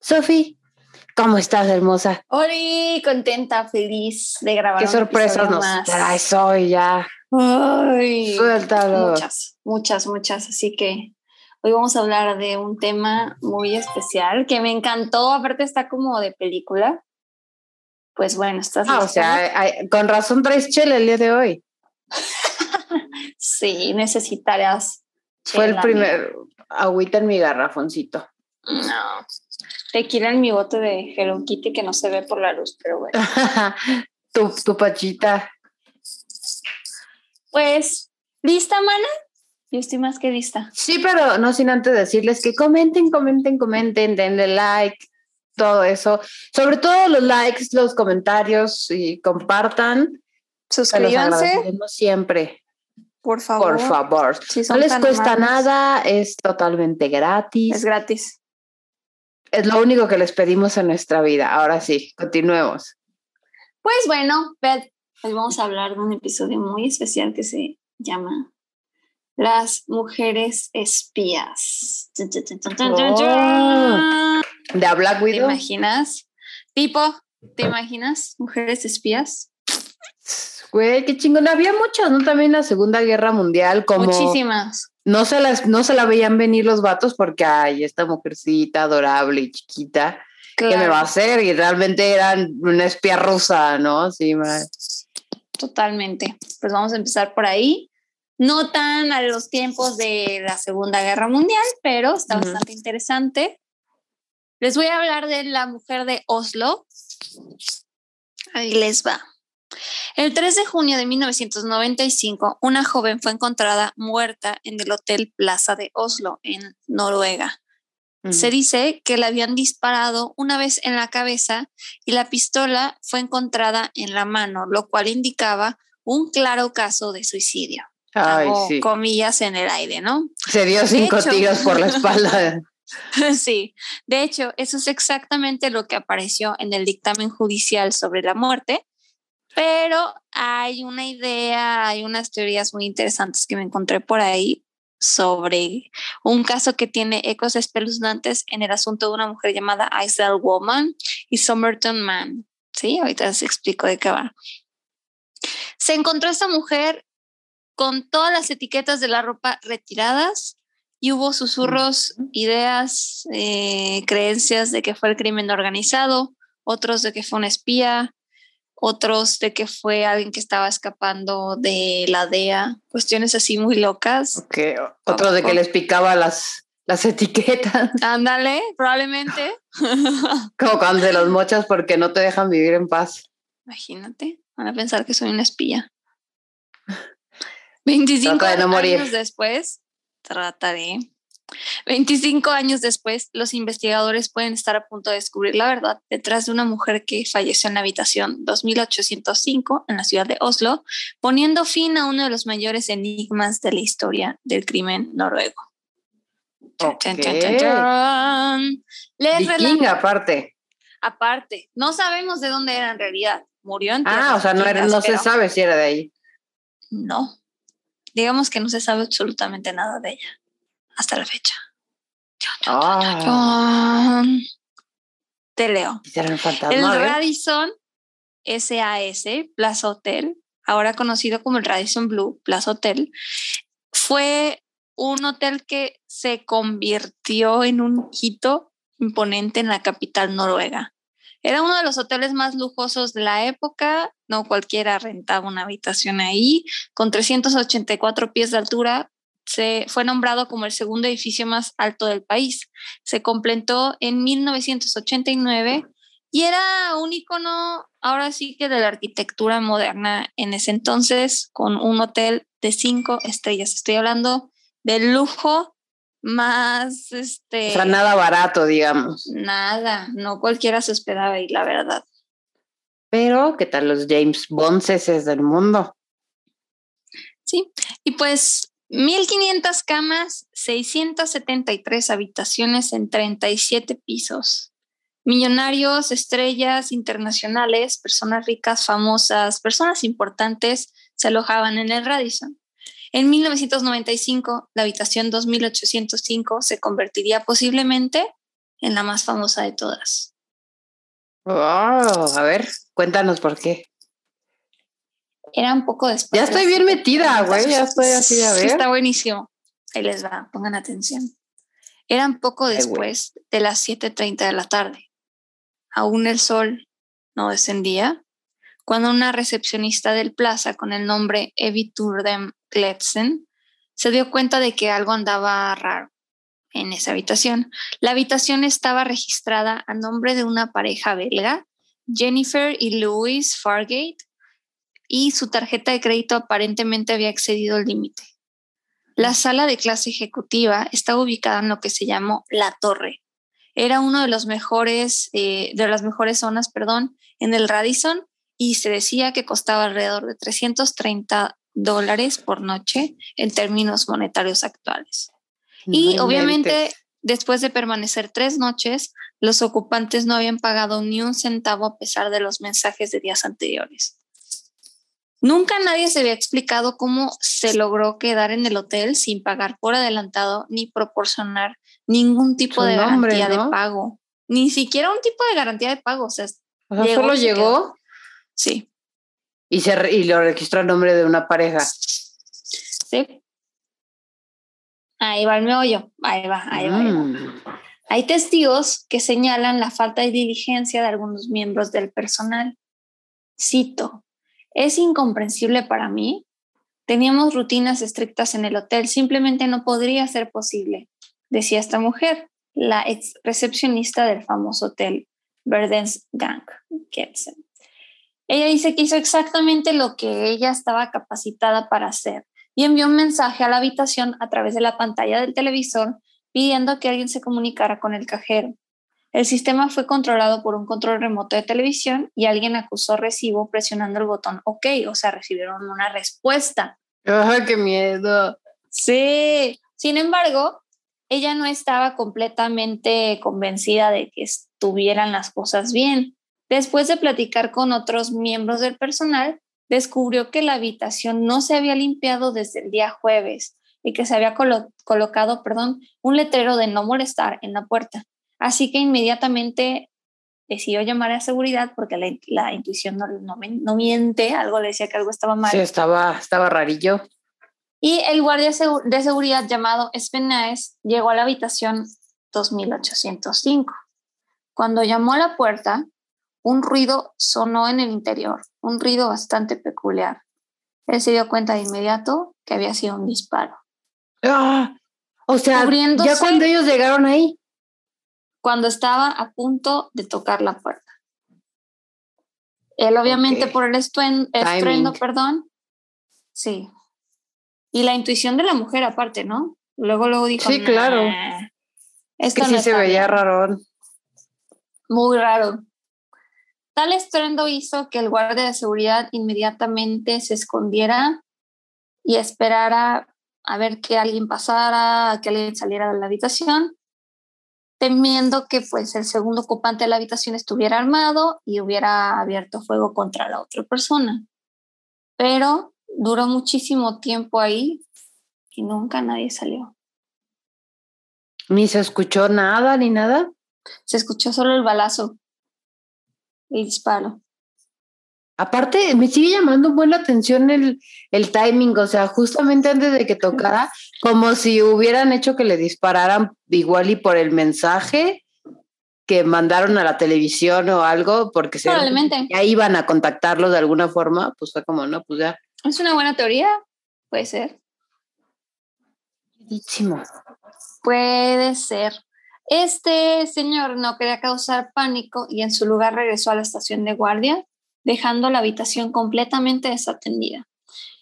Sofi, ¿cómo estás, hermosa? Hola, contenta, feliz de grabar. Qué sorpresa nos traes hoy ya. Ay, Suéltalo. Muchas, muchas, muchas. Así que hoy vamos a hablar de un tema muy especial que me encantó. Aparte, está como de película. Pues bueno, estás. Ah, o sea, hay- con razón traes chela el día de hoy. sí, necesitarás. Fue el primer agüita en mi garrafoncito. No. Tequila en mi bote de Hello Kitty que no se ve por la luz, pero bueno. tu, tu pachita. Pues, ¿lista, mana? Yo estoy más que lista. Sí, pero no sin antes decirles que comenten, comenten, comenten, denle like, todo eso. Sobre todo los likes, los comentarios y compartan. Se los Suscríbanse, siempre, por favor. por favor. Si No les cuesta amables. nada, es totalmente gratis. Es Es, lo único que les pedimos en nuestra vida. Ahora sí, continuemos. Pues bueno, Beth, hoy vamos a hablar de un episodio muy especial que se llama Las mujeres espías. Chun. De Black ¿Te Widow. imaginas? Tipo, ¿te imaginas? Mujeres espías. Güey, qué chingón. Había muchas, ¿no? También la Segunda Guerra Mundial, como Muchísimas. No se las, no se la veían venir los vatos porque ay, esta mujercita adorable y chiquita, ¿qué me Claro, va a hacer? Y realmente eran una espía rusa, ¿no? Sí, ma- totalmente. Pues vamos a empezar por ahí. No tan a los tiempos de la Segunda Guerra Mundial, pero está bastante interesante. Les voy a hablar de la mujer de Oslo. Ahí les va. El 3 de junio de 1995, una joven fue encontrada muerta en el Hotel Plaza de Oslo, en Noruega. Se dice que le habían disparado una vez en la cabeza y la pistola fue encontrada en la mano, lo cual indicaba un claro caso de suicidio. Ay, sí. comillas en el aire, ¿no? Se dio cinco hecho. tiros por la espalda. sí, de hecho, eso es exactamente lo que apareció en el dictamen judicial sobre la muerte, pero hay una idea, hay unas teorías muy interesantes que me encontré por ahí sobre un caso que tiene ecos espeluznantes en el asunto de una mujer llamada Isle Woman y Somerton Man. Sí, ahorita les explico de qué va. Se encontró esta mujer con todas las etiquetas de la ropa retiradas y hubo susurros, ideas, eh, creencias de que fue el crimen organizado, otros de que fue una espía, otros de que fue alguien que estaba escapando de la DEA, cuestiones así muy locas. Ok, Otro de que les picaba las, las etiquetas, Ándale, probablemente. como cuando se los mochas porque no te dejan vivir en paz. Imagínate, van a pensar que soy una espía. 25 Trata de no morir. años después, trataré. 25 años después, los investigadores pueden estar a punto de descubrir la verdad detrás de una mujer que falleció en la habitación 2805 en la ciudad de Oslo, poniendo fin a uno de los mayores enigmas de la historia del crimen noruego. Chan, chan, chan, chan, Ok. chan. Les relato- Vikinga, aparte. aparte, no sabemos de dónde era en realidad. Murió en Ah, o sea, no, era, vikingas, no se sabe si era de ahí. No. Digamos que no se sabe absolutamente nada de ella hasta la fecha. Ah. Te leo. El. Radisson SAS Plaza Hotel, ahora conocido como el Radisson Blue Plaza Hotel, fue un hotel que se convirtió en un hito imponente en la capital noruega. Era uno de los hoteles más lujosos de la época, no cualquiera rentaba una habitación ahí, con 384 pies de altura, se fue nombrado como el segundo edificio más alto del país. Se completó en 1989 y era un icono ahora sí que de la arquitectura moderna en ese entonces, con un hotel de cinco estrellas. Estoy hablando del lujo más, este... O sea, nada barato, digamos. Nada, no cualquiera se hospedaba ahí, la verdad. Pero, ¿qué tal los James Bonds del mundo? Sí, y pues 1.500 camas, 673 habitaciones en 37 pisos. Millonarios, estrellas internacionales, personas ricas, famosas, personas importantes se alojaban en el Radisson. En 1995, la habitación 2805 se convertiría posiblemente en la más famosa de todas. a ver, cuéntanos por qué. Era un poco después. Ya estoy bien metida, güey, ya estoy así a ver. Está buenísimo. Ahí les va, pongan atención. Era un poco después de las 7.30 de la tarde. Aún el sol no descendía cuando una recepcionista del plaza con el nombre Evie Turdem Gletzen se dio cuenta de que algo andaba raro en esa habitación. La habitación estaba registrada a nombre de una pareja belga, Jennifer y Louis Fargate, y su tarjeta de crédito aparentemente había excedido el límite. La sala de clase ejecutiva estaba ubicada en lo que se llamó La Torre. Era uno de los mejores, eh, de las mejores zonas, perdón, en el Radisson y se decía que costaba alrededor de 330 dólares por noche en términos monetarios actuales. y obviamente, después de permanecer tres noches, los ocupantes no habían pagado ni un centavo a pesar de los mensajes de días anteriores. Nunca nadie se había explicado cómo se logró quedar en el hotel sin pagar por adelantado ni proporcionar ningún tipo de garantía de pago. Ni siquiera un tipo de garantía de pago. O sea, solo llegó. Sí. Y, se, y lo registró a nombre de una pareja. Sí. Ahí va el meollo. Ahí va, ahí va. Mm. Hay testigos que señalan la falta de diligencia de algunos miembros del personal. Cito, es incomprensible para mí. Teníamos rutinas estrictas en el hotel, simplemente no podría ser posible, decía esta mujer, la ex recepcionista del famoso hotel Verdens Gang. Ella dice que hizo exactamente lo que ella estaba capacitada para hacer y envió un mensaje a la habitación a través de la pantalla del televisor pidiendo que alguien se comunicara con el cajero. El sistema fue controlado por un control remoto de televisión y alguien acusó recibo presionando el botón OK, o sea, recibieron una respuesta. ¡Ah, qué miedo! Sí, sin embargo, ella no estaba completamente convencida de que estuvieran las cosas bien. Después de platicar con otros miembros del personal, descubrió que la habitación no se había limpiado desde el día jueves y que se había colocado, perdón, un letrero de no molestar en la puerta. Así que inmediatamente decidió llamar a seguridad porque la, intuición no, no, miente, algo le decía que algo estaba mal. Sí, estaba, estaba rarillo. Y el guardia de seguridad llamado Spenaes llegó a la habitación 2805. Cuando llamó a la puerta, un ruido sonó en el interior, un ruido bastante peculiar. Él se dio cuenta de inmediato que había sido un disparo. Ah, o sea, ya cuando ellos llegaron ahí. Cuando estaba a punto de tocar la puerta. Él obviamente por el estruendo, perdón. Sí. Y la intuición de la mujer aparte, ¿no? Luego, luego dijo. Sí, claro. Es que sí se veía raro. Muy raro. Tal estruendo hizo que el guardia de seguridad inmediatamente se escondiera y esperara a ver que alguien pasara, que alguien saliera de la habitación, temiendo que pues el segundo ocupante de la habitación estuviera armado y hubiera abierto fuego contra la otra persona. Pero duró muchísimo tiempo ahí y nunca nadie salió. Ni se escuchó nada ni nada. Se escuchó solo el balazo y disparo. Aparte, me sigue llamando buena atención el, el timing, o sea, justamente antes de que tocara, como si hubieran hecho que le dispararan igual y por el mensaje que mandaron a la televisión o algo, porque se, ya iban a contactarlo de alguna forma, pues fue como, no, pues ya. Es una buena teoría, puede ser. Buenísimo. Puede ser. Este señor no quería causar pánico y en su lugar regresó a la estación de guardia, dejando la habitación completamente desatendida.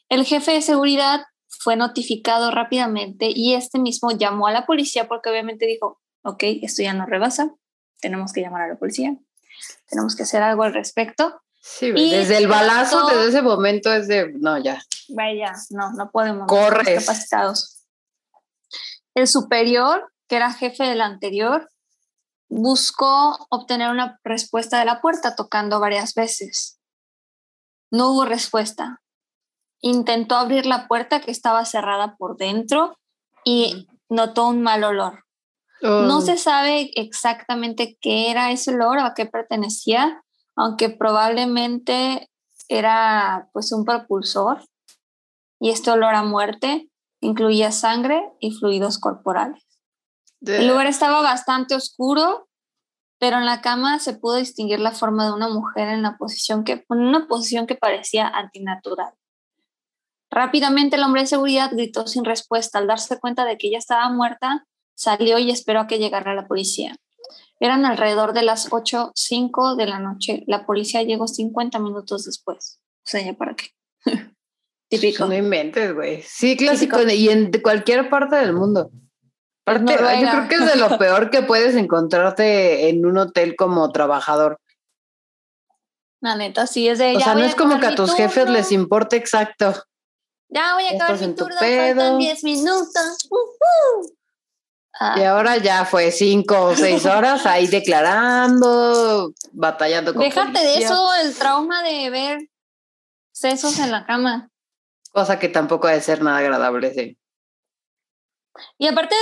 El jefe de seguridad fue notificado rápidamente y este mismo llamó a la policía porque obviamente dijo, ok, esto ya no rebasa, tenemos que llamar a la policía, tenemos que hacer algo al respecto. Sí, desde el balazo, desde ese momento es de, no, ya. Vaya, no, no podemos. Corres. Capacitados. El superior, que era jefe del anterior, buscó obtener una respuesta de la puerta tocando varias veces. No hubo respuesta. Intentó abrir la puerta que estaba cerrada por dentro y notó un mal olor. No oh. se sabe exactamente qué era ese olor o a qué pertenecía, aunque probablemente era pues un propulsor y este olor a muerte incluía sangre y fluidos corporales. El lugar estaba bastante oscuro, pero en la cama se pudo distinguir la forma de una mujer en, la posición que, en una posición que parecía antinatural. Rápidamente el hombre de seguridad gritó sin respuesta. Al darse cuenta de que ella estaba muerta, salió y esperó a que llegara la policía. Eran alrededor de las 8.05 de la noche. La policía llegó 50 minutos después. O sea, ¿ya para qué? Típico. No inventes, güey. Sí, clásico. Y en cualquier parte del mundo. Parte, yo creo que es de lo peor que puedes encontrarte en un hotel como trabajador. La neta, sí es de ella. O sea, no es como que a tus jefes les importe exacto. Ya voy a acabar mi turno, faltan 10 minutos. Y ah. ahora ya fue cinco o seis horas ahí declarando, batallando con Déjate de eso, el trauma de ver sesos en la cama. Cosa que tampoco ha de ser nada agradable, sí. Y aparte,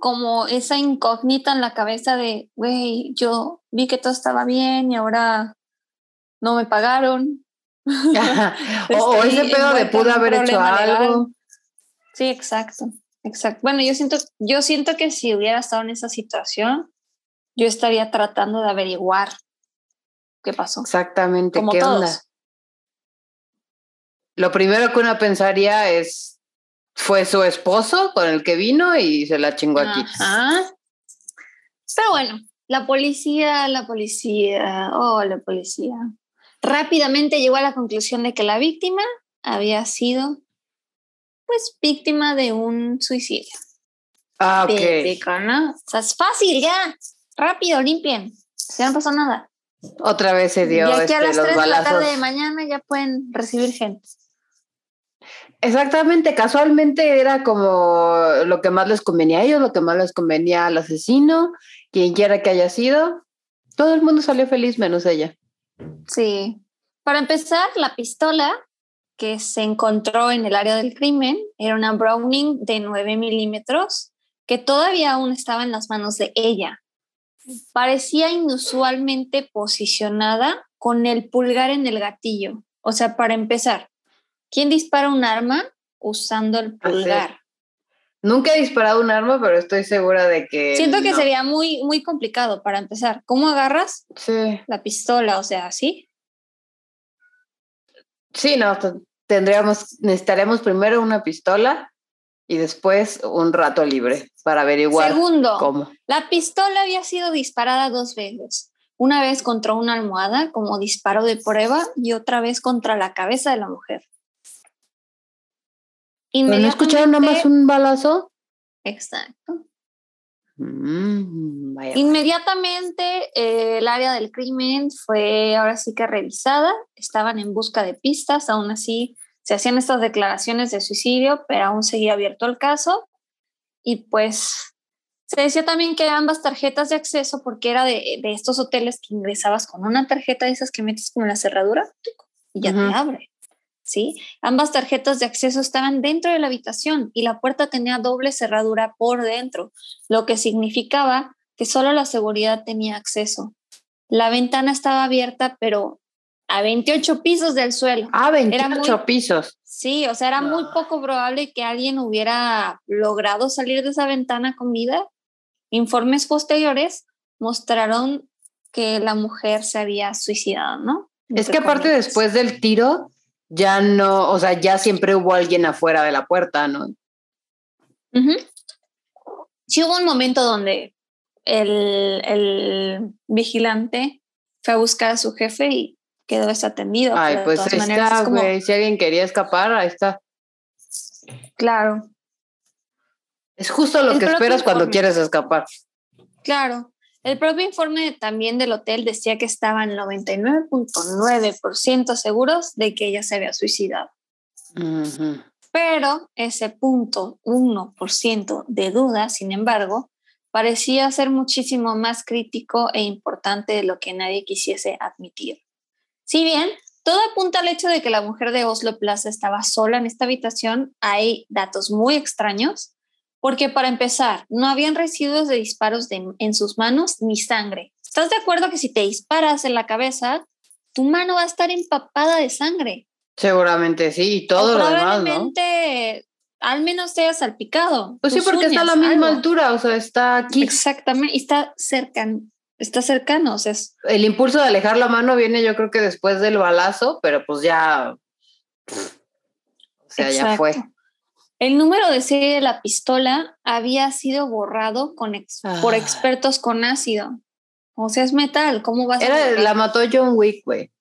como esa incógnita en la cabeza de, güey, yo vi que todo estaba bien y ahora no me pagaron. o, ese pedo de pudo haber hecho algo. Sí, exacto, exacto. Bueno, yo siento, yo siento que si hubiera estado en esa situación, yo estaría tratando de averiguar qué pasó. Exactamente, ¿qué onda? Lo primero que uno pensaría es, fue su esposo con el que vino y se la chingó aquí. Pero bueno, la policía, la policía, oh, la policía. Rápidamente llegó a la conclusión de que la víctima había sido, pues, víctima de un suicidio. Ah, ok. ¿no? O sea, es fácil, ya. Rápido, limpien. Ya no pasó nada. Otra vez se dio. Y aquí a este, las 3 de la tarde de mañana ya pueden recibir gente. Exactamente, casualmente era como lo que más les convenía a ellos, lo que más les convenía al asesino, quien quiera que haya sido. Todo el mundo salió feliz menos ella. Sí. Para empezar, la pistola que se encontró en el área del crimen era una Browning de 9 milímetros que todavía aún estaba en las manos de ella. Parecía inusualmente posicionada con el pulgar en el gatillo. O sea, para empezar, ¿Quién dispara un arma usando el pulgar? Nunca he disparado un arma, pero estoy segura de que. Siento que sería muy, muy complicado para empezar. ¿Cómo agarras sí. la pistola? O sea, ¿sí? Sí, no, tendríamos, necesitaremos primero una pistola y después un rato libre para averiguar Segundo, cómo. La pistola había sido disparada dos veces. Una vez contra una almohada como disparo de prueba y otra vez contra la cabeza de la mujer. ¿No escucharon nomás un balazo? Exacto. Mm, Inmediatamente eh, el área del crimen fue ahora sí que revisada, estaban en busca de pistas, aún así se hacían estas declaraciones de suicidio, pero aún seguía abierto el caso y pues se decía también que ambas tarjetas de acceso, porque era de, estos hoteles que ingresabas con una tarjeta de esas que metes como en la cerradura y ya te abre. ¿Sí? Ambas tarjetas de acceso estaban dentro de la habitación y la puerta tenía doble cerradura por dentro, lo que significaba que solo la seguridad tenía acceso. La ventana estaba abierta, pero a 28 pisos del suelo. Ah, 28 pisos. Sí, o sea, era muy poco probable que alguien hubiera logrado salir de esa ventana con vida. Informes posteriores mostraron que la mujer se había suicidado, ¿no? es que aparte después del tiro, ya no, o sea, ya siempre hubo alguien afuera de la puerta, ¿no? Sí hubo un momento donde el, el, vigilante fue a buscar a su jefe y quedó desatendido. Ay, pues está, güey, si alguien quería escapar, ahí está. Claro. Es justo lo El que esperas cuando quieres escapar. Claro. El propio informe también del hotel decía que estaban 99.9% seguros de que ella se había suicidado. Pero ese punto 1% de duda, sin embargo, parecía ser muchísimo más crítico e importante de lo que nadie quisiese admitir. Si bien todo apunta al hecho de que la mujer de Oslo Plaza estaba sola en esta habitación, hay datos muy extraños, porque para empezar, no habían residuos de disparos de- en sus manos ni sangre. ¿Estás de acuerdo que si te disparas en la cabeza, tu mano va a estar empapada de sangre? Seguramente sí, y todo O lo demás, ¿no? probablemente al menos te haya salpicado. Pues sí, porque está a la misma algo. altura, o sea, está aquí. Exactamente, y está cercano, está cercano, o sea, es- El impulso de alejar la mano viene yo creo que después del balazo, pero pues ya... O sea, ya fue. El número de serie de la pistola había sido borrado con ex- por Ah. expertos con ácido. O sea, es metal, ¿cómo vas a Era, borrar? la mató John Wick, güey.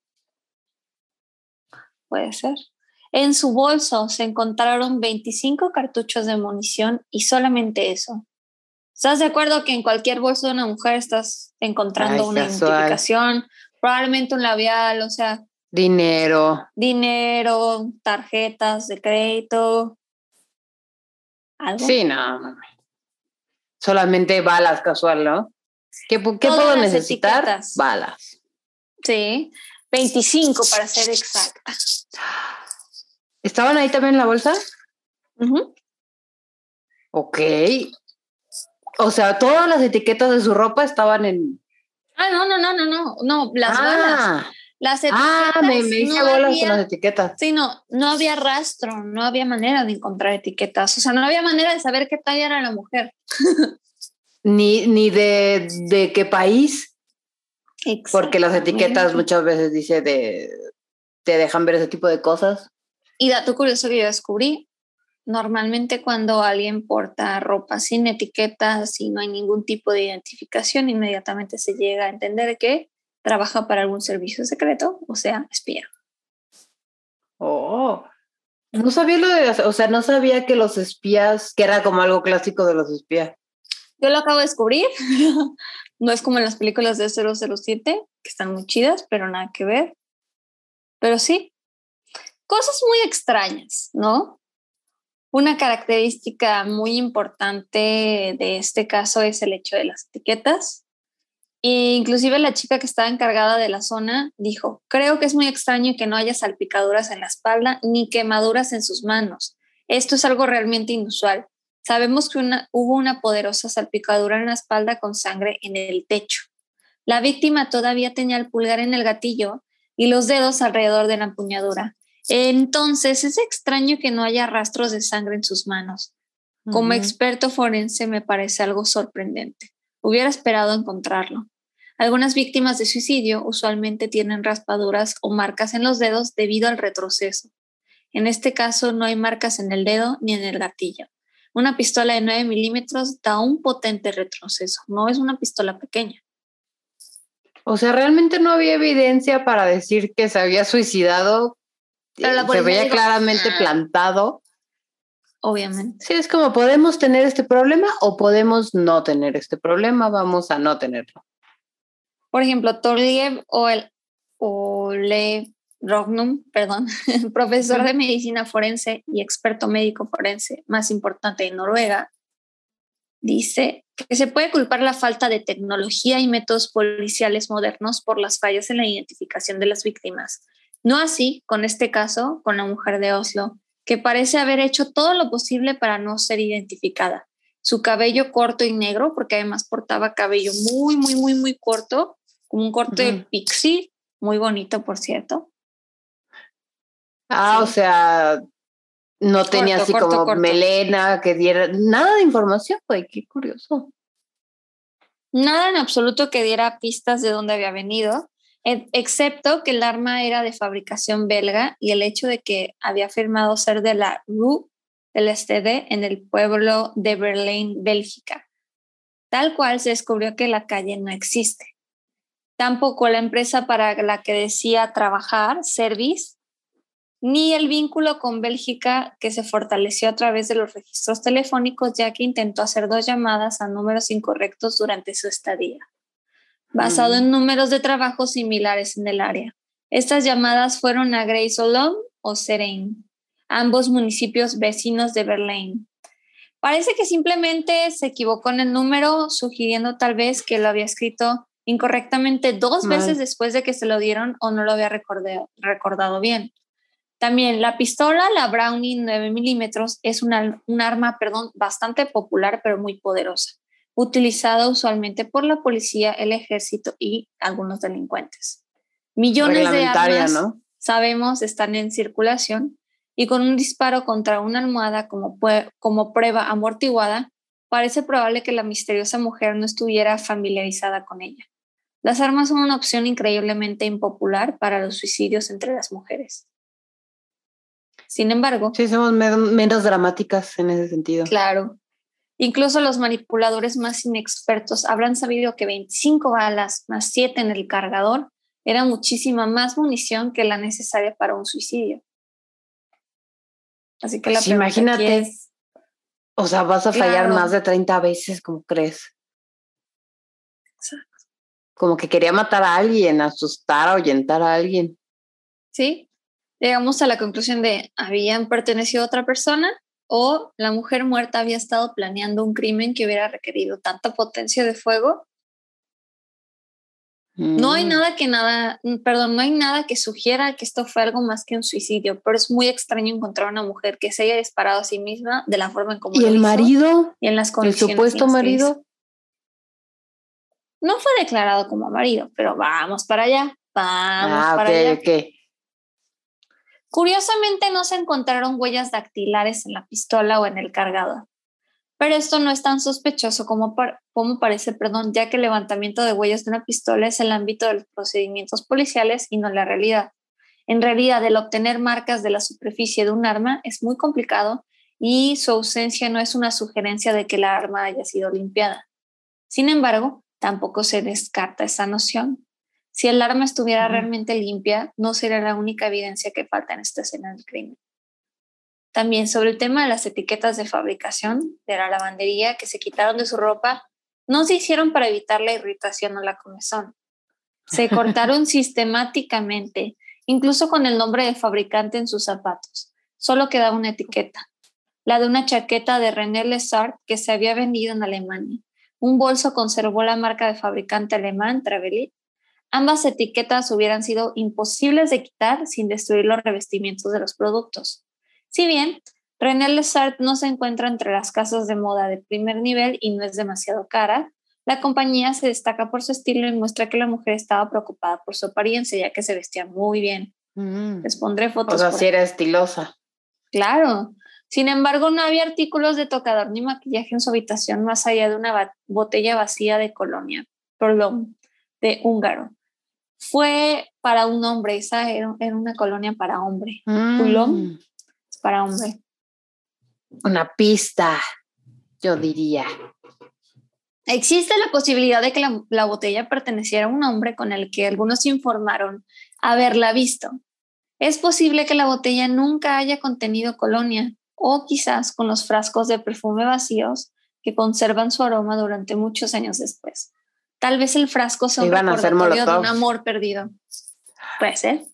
Puede ser. En su bolso se encontraron 25 cartuchos de munición y solamente eso. ¿Estás de acuerdo que en cualquier bolso de una mujer estás encontrando Ay, una casual. identificación? Probablemente un labial, o sea, Dinero. dinero, tarjetas de crédito. ¿Algo? Sí, no. Solamente balas casual, ¿no? ¿Qué, puedo necesitar? etiquetas. Balas. Sí, 25 para ser exacta. ¿Estaban ahí también en la bolsa? Ujú. Ok. O sea, todas las etiquetas de su ropa estaban en. Ah, no, no, no, no, no, no, las balas. Ah, Las etiquetas. ah, me, me hice no bolas había- con las etiquetas. Sí, no, no había rastro, no había manera de encontrar etiquetas. O sea, no había manera de saber qué talla era la mujer. Ni, ni de, de qué país, porque las etiquetas muchas veces dice de. Te dejan ver ese tipo de cosas. Y dato curioso que yo descubrí, normalmente cuando alguien porta ropa sin etiquetas y no hay ningún tipo de identificación, inmediatamente se llega a entender que trabaja para algún servicio secreto, o sea, espía. Oh. No sabía lo de o sea, no sabía que los espías, que era como algo clásico de los espías. Yo lo acabo de descubrir. no es como en las películas de 007, que están muy chidas, pero nada que ver. Pero sí, cosas muy extrañas, ¿no? Una característica muy importante de este caso es el hecho de las etiquetas. E inclusive la chica que estaba encargada de la zona dijo, creo que es muy extraño que no haya salpicaduras en la espalda ni quemaduras en sus manos. Esto es algo realmente inusual. Sabemos que una- hubo una poderosa salpicadura en la espalda con sangre en el techo. La víctima todavía tenía el pulgar en el gatillo y los dedos alrededor de la empuñadura. Entonces es extraño que no haya rastros de sangre en sus manos. Como experto forense me parece algo sorprendente. Hubiera esperado encontrarlo. Algunas víctimas de suicidio usualmente tienen raspaduras o marcas en los dedos debido al retroceso. En este caso no hay marcas en el dedo ni en el gatillo. Una pistola de 9 milímetros da un potente retroceso, no es una pistola pequeña. O sea, realmente no había evidencia para decir que se había suicidado. Pero la se veía dijo, claramente "Ah". plantado. Obviamente. Sí, es como podemos tener este problema o podemos no tener este problema, vamos a no tenerlo. Por ejemplo, Torliev o el Ole Rognum, perdón, profesor de medicina forense y experto médico forense más importante de Noruega, dice que se puede culpar la falta de tecnología y métodos policiales modernos por las fallas en la identificación de las víctimas. No así con este caso, con la mujer de Oslo, que parece haber hecho todo lo posible para no ser identificada. Su cabello corto y negro, porque además portaba cabello muy, muy, muy, muy corto, como un corte de pixie, muy bonito, por cierto. Ah, Sí. o sea, no tenía así corto, como corto. melena que diera nada de información, güey, qué curioso. Nada en absoluto que diera pistas de dónde había venido, e- excepto que el arma era de fabricación belga y el hecho de que había afirmado ser de la Rue del STD en el pueblo de Berlín, Bélgica. Tal cual se descubrió que la calle no existe. Tampoco la empresa para la que decía trabajar, Service, ni el vínculo con Bélgica que se fortaleció a través de los registros telefónicos ya que intentó hacer dos llamadas a números incorrectos durante su estadía, basado Mm. en números de trabajo similares en el área. Estas llamadas fueron a Olom o Serene, ambos municipios vecinos de Berlín. Parece que simplemente se equivocó en el número, sugiriendo tal vez que lo había escrito incorrectamente dos Mal. veces después de que se lo dieron o no lo había recorde- recordado bien. También la pistola, la Browning 9 milímetros, es una- un arma perdón, bastante popular pero muy poderosa, utilizada usualmente por la policía, el ejército y algunos delincuentes. Millones de armas, ¿no? sabemos, están en circulación y con un disparo contra una almohada como prueba amortiguada, parece probable que la misteriosa mujer no estuviera familiarizada con ella. Las armas son una opción increíblemente impopular para los suicidios entre las mujeres. Sin embargo, Sí, somos me- menos dramáticas en ese sentido. claro, incluso los manipuladores más inexpertos habrán sabido que 25 balas más 7 en el cargador era muchísima más munición que la necesaria para un suicidio. Así que la pregunta aquí imagínate. es, O sea, vas a fallar Claro. más de 30 veces, como crees? Como que quería matar a alguien, asustar, ahuyentar a alguien. ¿sí? Llegamos a la conclusión de habían pertenecido a otra persona o la mujer muerta había estado planeando un crimen que hubiera requerido tanta potencia de fuego. No hay Mm. nada que nada, perdón, no hay nada que sugiera que esto fue algo más que un suicidio, pero es muy extraño encontrar una mujer que se haya disparado a sí misma de la forma en como ¿Y lo el hizo marido? y en las ¿El condiciones supuesto marido? No fue declarado como marido, pero vamos para allá, vamos Ah, para allá. ok. Curiosamente no se encontraron huellas dactilares en la pistola o en el cargador, pero esto no es tan sospechoso como, par- como parece, perdón, ya que el levantamiento de huellas de una pistola es el ámbito de los procedimientos policiales y no la realidad. En realidad, el obtener marcas de la superficie de un arma es muy complicado y su ausencia no es una sugerencia de que la arma haya sido limpiada. Sin embargo, tampoco se descarta esa noción. Si el arma estuviera realmente limpia, no sería la única evidencia que falta en esta escena del crimen. También sobre el tema de las etiquetas de fabricación de la lavandería que se quitaron de su ropa, no se hicieron para evitar la irritación o la comezón. Se cortaron sistemáticamente, incluso con el nombre de fabricante en sus zapatos. Solo quedaba una etiqueta, la de una chaqueta de René Lessard que se había vendido en Alemania. Un bolso conservó la marca de fabricante alemán Travelit Ambas etiquetas hubieran sido imposibles de quitar sin destruir los revestimientos de los productos. Si bien René Lessard no se encuentra entre las casas de moda de primer nivel y no es demasiado cara, la compañía se destaca por su estilo y muestra que la mujer estaba preocupada por su apariencia ya que se vestía muy bien. Mm. Les pondré fotos. O sea, sí era estilosa. Claro. Sin embargo, no había artículos de tocador ni maquillaje en su habitación más allá de una botella vacía de colonia, perdón, de húngaro. Fue para un hombre, esa era, era una colonia para hombre. Mm. es para hombre. Una pista, yo diría. Existe la posibilidad de que la, la botella perteneciera a un hombre con el que algunos informaron haberla visto. Es posible que la botella nunca haya contenido colonia o quizás con los frascos de perfume vacíos que conservan su aroma durante muchos años después. Tal vez el frasco sea un recordatorio de un amor perdido. Puede ser.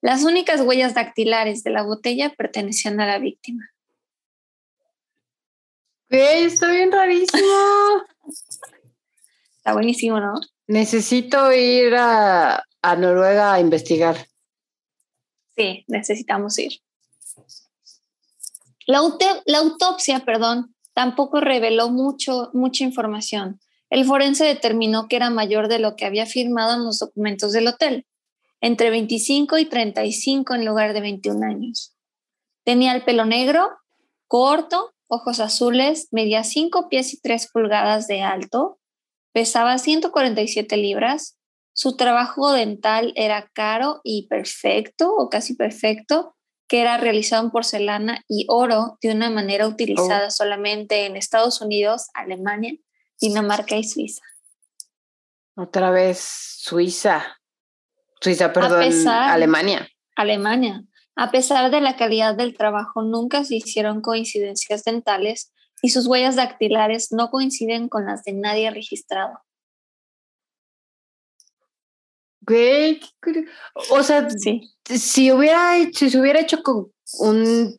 Las únicas huellas dactilares de la botella pertenecían a la víctima. Güey, está bien rarísimo. Está buenísimo, ¿no? Necesito ir a, a Noruega a investigar. Sí, necesitamos ir. La, autopsia, perdón, tampoco reveló mucho, mucha información. El forense determinó que era mayor de lo que había firmado en los documentos del hotel, entre 25 y 35 en lugar de 21 años. Tenía el pelo negro, corto, ojos azules, medía 5 pies y 3 pulgadas de alto, pesaba 147 libras, su trabajo dental era caro y perfecto o casi perfecto, que era realizado en porcelana y oro de una manera utilizada solamente en Estados Unidos, Alemania, Dinamarca y Suiza. Otra vez Suiza. Suiza, perdón, pesar- Alemania. Alemania. A pesar de la calidad del trabajo, nunca se hicieron coincidencias dentales y sus huellas dactilares no coinciden con las de nadie registrado. O sea, si hubiera si se hubiera hecho con un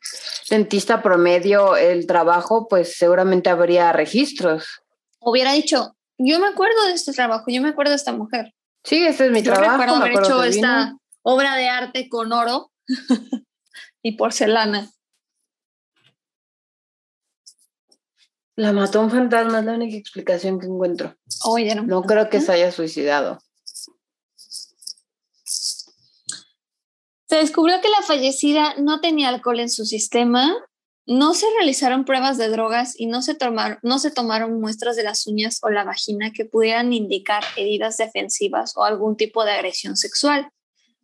dentista promedio el trabajo, pues seguramente habría registros. Hubiera dicho, yo me acuerdo de este trabajo, yo me acuerdo de esta mujer. Sí, este es mi trabajo. Recuerdo haber hecho esta obra de arte con oro y porcelana. La mató un fantasma, es la única explicación que encuentro. Oye, no. No creo que se haya suicidado. Se descubrió que la fallecida no tenía alcohol en su sistema, no se realizaron pruebas de drogas y no se, tomaron, muestras de las uñas o la vagina que pudieran indicar heridas defensivas o algún tipo de agresión sexual.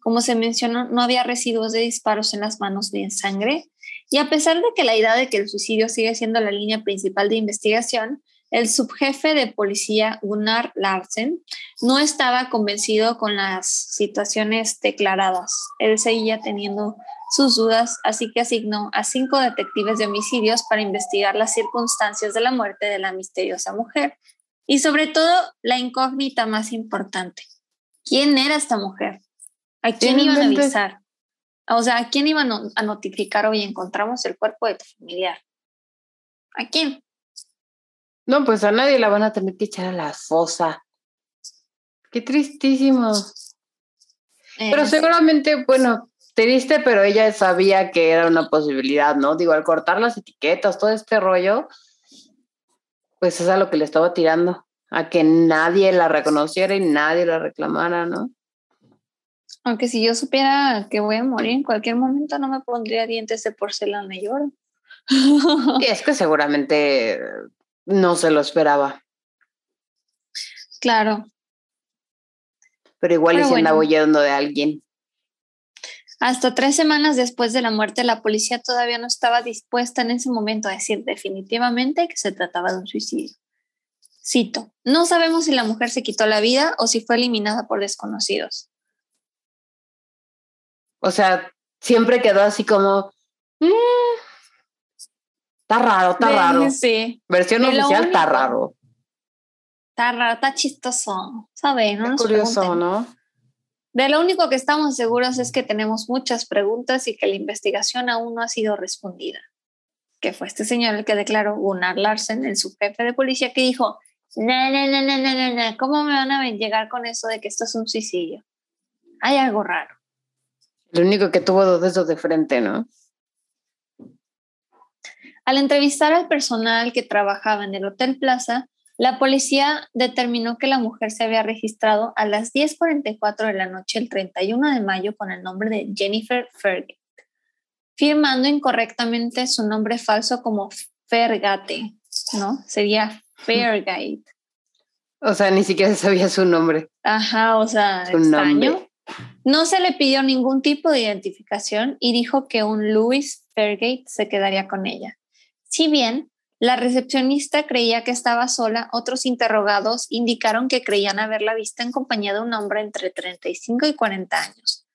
Como se mencionó, no había residuos de disparos en las manos ni en sangre. Y a pesar de que la idea de que el suicidio sigue siendo la línea principal de investigación, el subjefe de policía Gunnar Larsen no estaba convencido con las situaciones declaradas. Él seguía teniendo sus dudas, así que asignó a cinco detectives de homicidios para investigar las circunstancias de la muerte de la misteriosa mujer y sobre todo la incógnita más importante. ¿Quién era esta mujer? ¿A quién iban a avisar? O sea, ¿a quién iban a notificar hoy encontramos el cuerpo de tu familiar? ¿A quién? No, pues a nadie la van a tener que echar a la fosa. Qué tristísimo. pero seguramente, bueno, triste, pero ella sabía que era una posibilidad, ¿no? Digo, al cortar las etiquetas, todo este rollo, pues es a lo que le estaba tirando, a que nadie la reconociera y nadie la reclamara, ¿no? Aunque si yo supiera que voy a morir en cualquier momento, no me pondría dientes de porcelana y oro. Y es que seguramente no se lo esperaba. Claro. Pero igual y se andaba huyendo de alguien. Hasta tres semanas después de la muerte, la policía todavía no estaba dispuesta en ese momento a decir definitivamente que se trataba de un suicidio. Cito, no sabemos si la mujer se quitó la vida o si fue eliminada por desconocidos. O sea, siempre quedó así como, mm, Está raro, está raro. Sí. Versión oficial está raro. Está raro, está chistoso. ¿Sabes? No curioso, ¿no? De lo único que estamos seguros es que tenemos muchas preguntas y que la investigación aún no ha sido respondida. Que fue este señor el que declaró Gunnar Larsen, el subjefe de policía, que dijo: No, no, no, no, no, no, ¿cómo me van a llegar con eso de que esto es un suicidio? Hay algo raro. El único que tuvo dos dedos de frente, ¿no? Al entrevistar al personal que trabajaba en el Hotel Plaza, la policía determinó que la mujer se había registrado a las 10.44 de la noche el 31 de mayo con el nombre de Jennifer Fergate, firmando incorrectamente su nombre falso como Fergate, ¿no? Sería Fergate. O sea, ni siquiera sabía su nombre. Ajá, o sea, extraño. No se le pidió ningún tipo de identificación y dijo que un Louis Fergate se quedaría con ella. Si bien la recepcionista creía que estaba sola, otros interrogados indicaron que creían haberla visto en compañía de un hombre entre 35 y 40 años.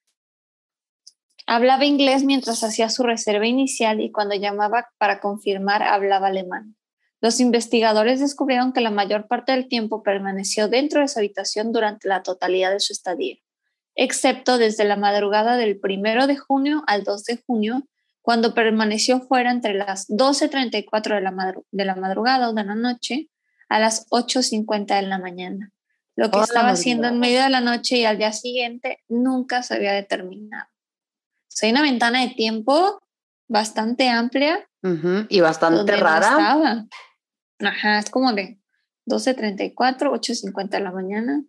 Hablaba inglés mientras hacía su reserva inicial y cuando llamaba para confirmar hablaba alemán. Los investigadores descubrieron que la mayor parte del tiempo permaneció dentro de su habitación durante la totalidad de su estadía, excepto desde la madrugada del 1 de junio al 2 de junio, cuando permaneció fuera entre las 12.34 de la, de la madrugada o de la noche a las 8.50 de la mañana. Lo que estaba haciendo en medio de la noche y al día siguiente nunca se había determinado. hay una ventana de tiempo bastante amplia. Y bastante rara. estaba. Ajá, es como de 12.34, 8.50 de la mañana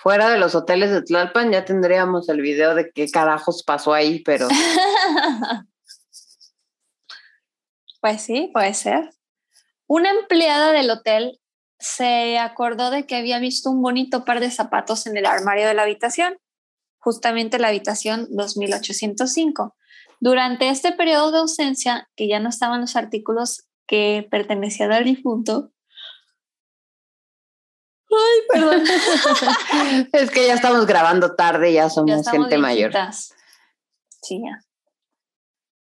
fuera de los hoteles de Tlalpan ya tendríamos el video de qué carajos pasó ahí, pero... pues sí, puede ser. Una empleada del hotel se acordó de que había visto un bonito par de zapatos en el armario de la habitación, justamente la habitación 2805. Durante este periodo de ausencia, que ya no estaban los artículos que pertenecían al difunto, Ay, perdón. es que ya estamos grabando tarde, ya somos gente mayor. Sí, ya.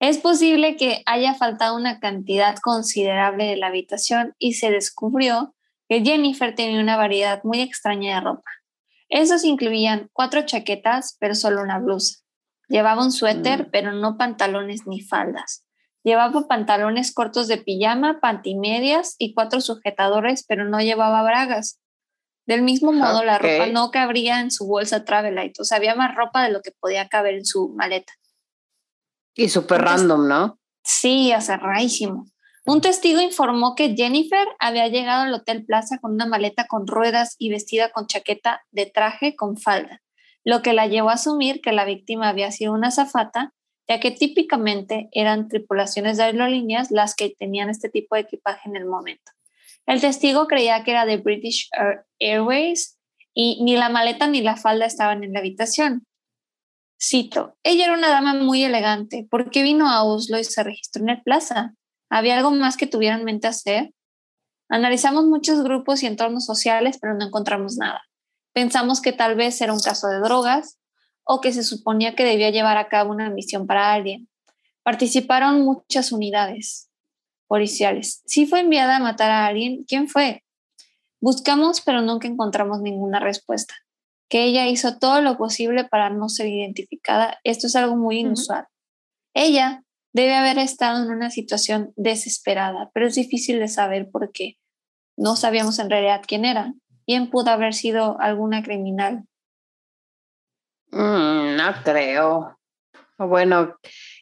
Es posible que haya faltado una cantidad considerable de la habitación y se descubrió que Jennifer tenía una variedad muy extraña de ropa. Esos incluían cuatro chaquetas, pero solo una blusa. Llevaba un suéter, mm. pero no pantalones ni faldas. Llevaba pantalones cortos de pijama, pantimedias y cuatro sujetadores, pero no llevaba bragas. Del mismo modo, la ropa no cabría en su bolsa Travelite, o sea, había más ropa de lo que podía caber en su maleta. Y súper random, ¿no? Sí, rarísimo. Un testigo informó que Jennifer había llegado al Hotel Plaza con una maleta con ruedas y vestida con chaqueta de traje con falda, lo que la llevó a asumir que la víctima había sido una zafata, ya que típicamente eran tripulaciones de aerolíneas las que tenían este tipo de equipaje en el momento. El testigo creía que era de British Airways y ni la maleta ni la falda estaban en la habitación. Cito, ella era una dama muy elegante. ¿Por qué vino a Oslo y se registró en el plaza? ¿Había algo más que tuviera en mente hacer? Analizamos muchos grupos y entornos sociales, pero no encontramos nada. Pensamos que tal vez era un caso de drogas o que se suponía que debía llevar a cabo una misión para alguien. Participaron muchas unidades policiales. Si fue enviada a matar a alguien, ¿quién fue? Buscamos, pero nunca encontramos ninguna respuesta. Que ella hizo todo lo posible para no ser identificada. Esto es algo muy inusual. Ella debe haber estado en una situación desesperada, pero es difícil de saber por qué. No sabíamos en realidad quién era. ¿Quién pudo haber sido alguna criminal? Mm, no creo. Bueno,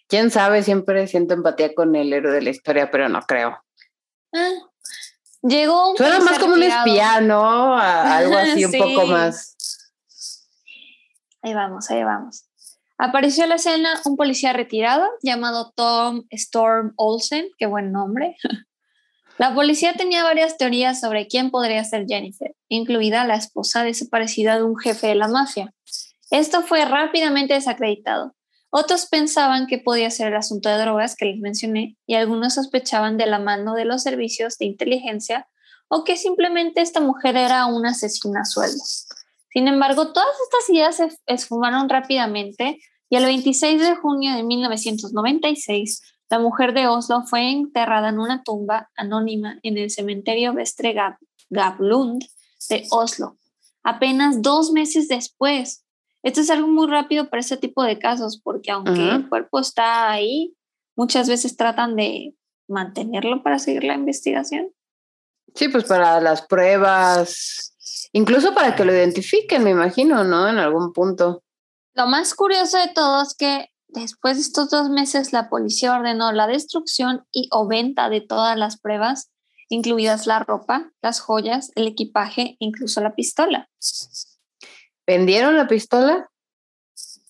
quién sabe, siempre siento empatía con el héroe de la historia, pero no creo. Ah, llegó un Suena más como un espía, ¿no? algo así un poco más. Ahí vamos, ahí vamos. Apareció en la escena un policía retirado llamado Tom Storm Olsen, qué buen nombre. La policía tenía varias teorías sobre quién podría ser Jennifer, incluida la esposa desaparecida de un jefe de la mafia. Esto fue rápidamente desacreditado. Otros pensaban que podía ser el asunto de drogas que les mencioné y algunos sospechaban de la mano de los servicios de inteligencia o que simplemente esta mujer era una asesina a. Sin embargo, todas estas ideas se esfumaron rápidamente y el 26 de junio de 1996, la mujer de Oslo fue enterrada en una tumba anónima en el cementerio Vestre Gablund de Oslo, apenas dos meses después. Esto es algo muy rápido para este tipo de casos, porque aunque el cuerpo está ahí, muchas veces tratan de mantenerlo para seguir la investigación. Sí, pues para las pruebas, Incluso para que lo identifiquen, me imagino, ¿no? En algún punto. Lo más curioso de todo es que después de estos dos meses la policía ordenó la destrucción y o venta de todas las pruebas, incluidas la ropa, las joyas, el equipaje, incluso la pistola. ¿Vendieron la pistola?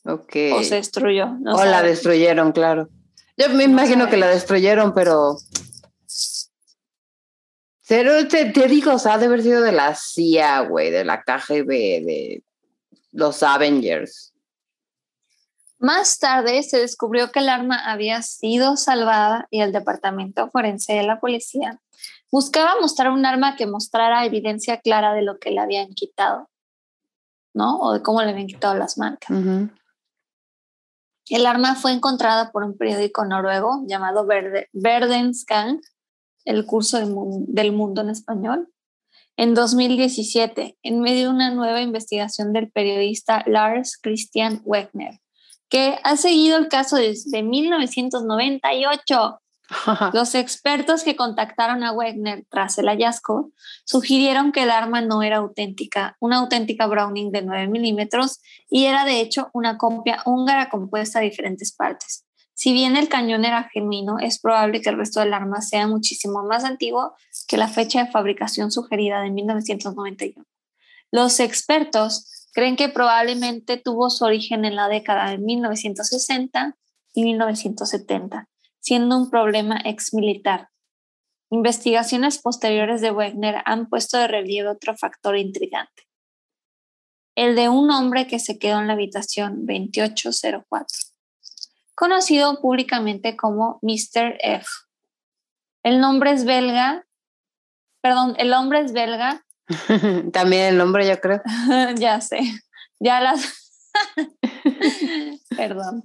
Ok. O se destruyó. o la destruyeron, claro. Yo me imagino que la destruyeron, pero pero te, digo, o sea, ha de haber sido de la CIA, güey, de la KGB, de los Avengers. Más tarde se descubrió que el arma había sido salvada y el departamento forense de la policía buscaba mostrar un arma que mostrara evidencia clara de lo que le habían quitado, ¿no? O de cómo le habían quitado las marcas. El arma fue encontrada por un periódico noruego llamado Verdensgang el curso del mundo en español. En 2017, en medio de una nueva investigación del periodista Lars Christian Wegner, que ha seguido el caso desde 1998. Los expertos que contactaron a Wegner tras el hallazgo sugirieron que el arma no era auténtica, una auténtica Browning de 9 milímetros y era de hecho una copia húngara compuesta de diferentes partes. Si bien el cañón era genuino, es probable que el resto del arma sea muchísimo más antiguo que la fecha de fabricación sugerida de 1991. Los expertos creen que probablemente tuvo su origen en la década de 1960 y 1970, siendo un problema exmilitar. Investigaciones posteriores de Wegner han puesto de relieve otro factor intrigante, el de un hombre que se quedó en la habitación 2804 conocido públicamente como Mr. F. El nombre es belga, perdón, el hombre es belga, También el nombre, yo creo. ya sé. Ya las. Perdón.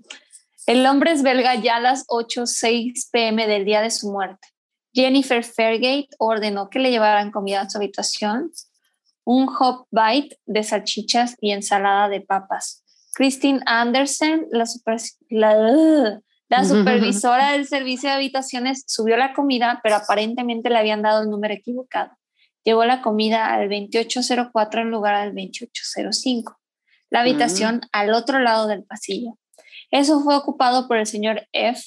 El hombre es belga ya a las 8.06 pm del día de su muerte. Jennifer Fairgate ordenó que le llevaran comida a su habitación, un hot bite de salchichas y ensalada de papas. Christine Anderson, la, la supervisora del servicio de habitaciones, subió la comida, pero aparentemente le habían dado el número equivocado. Llevó la comida al 2804 en lugar del 2805. La mm. habitación al otro lado del pasillo. Eso fue ocupado por el señor F.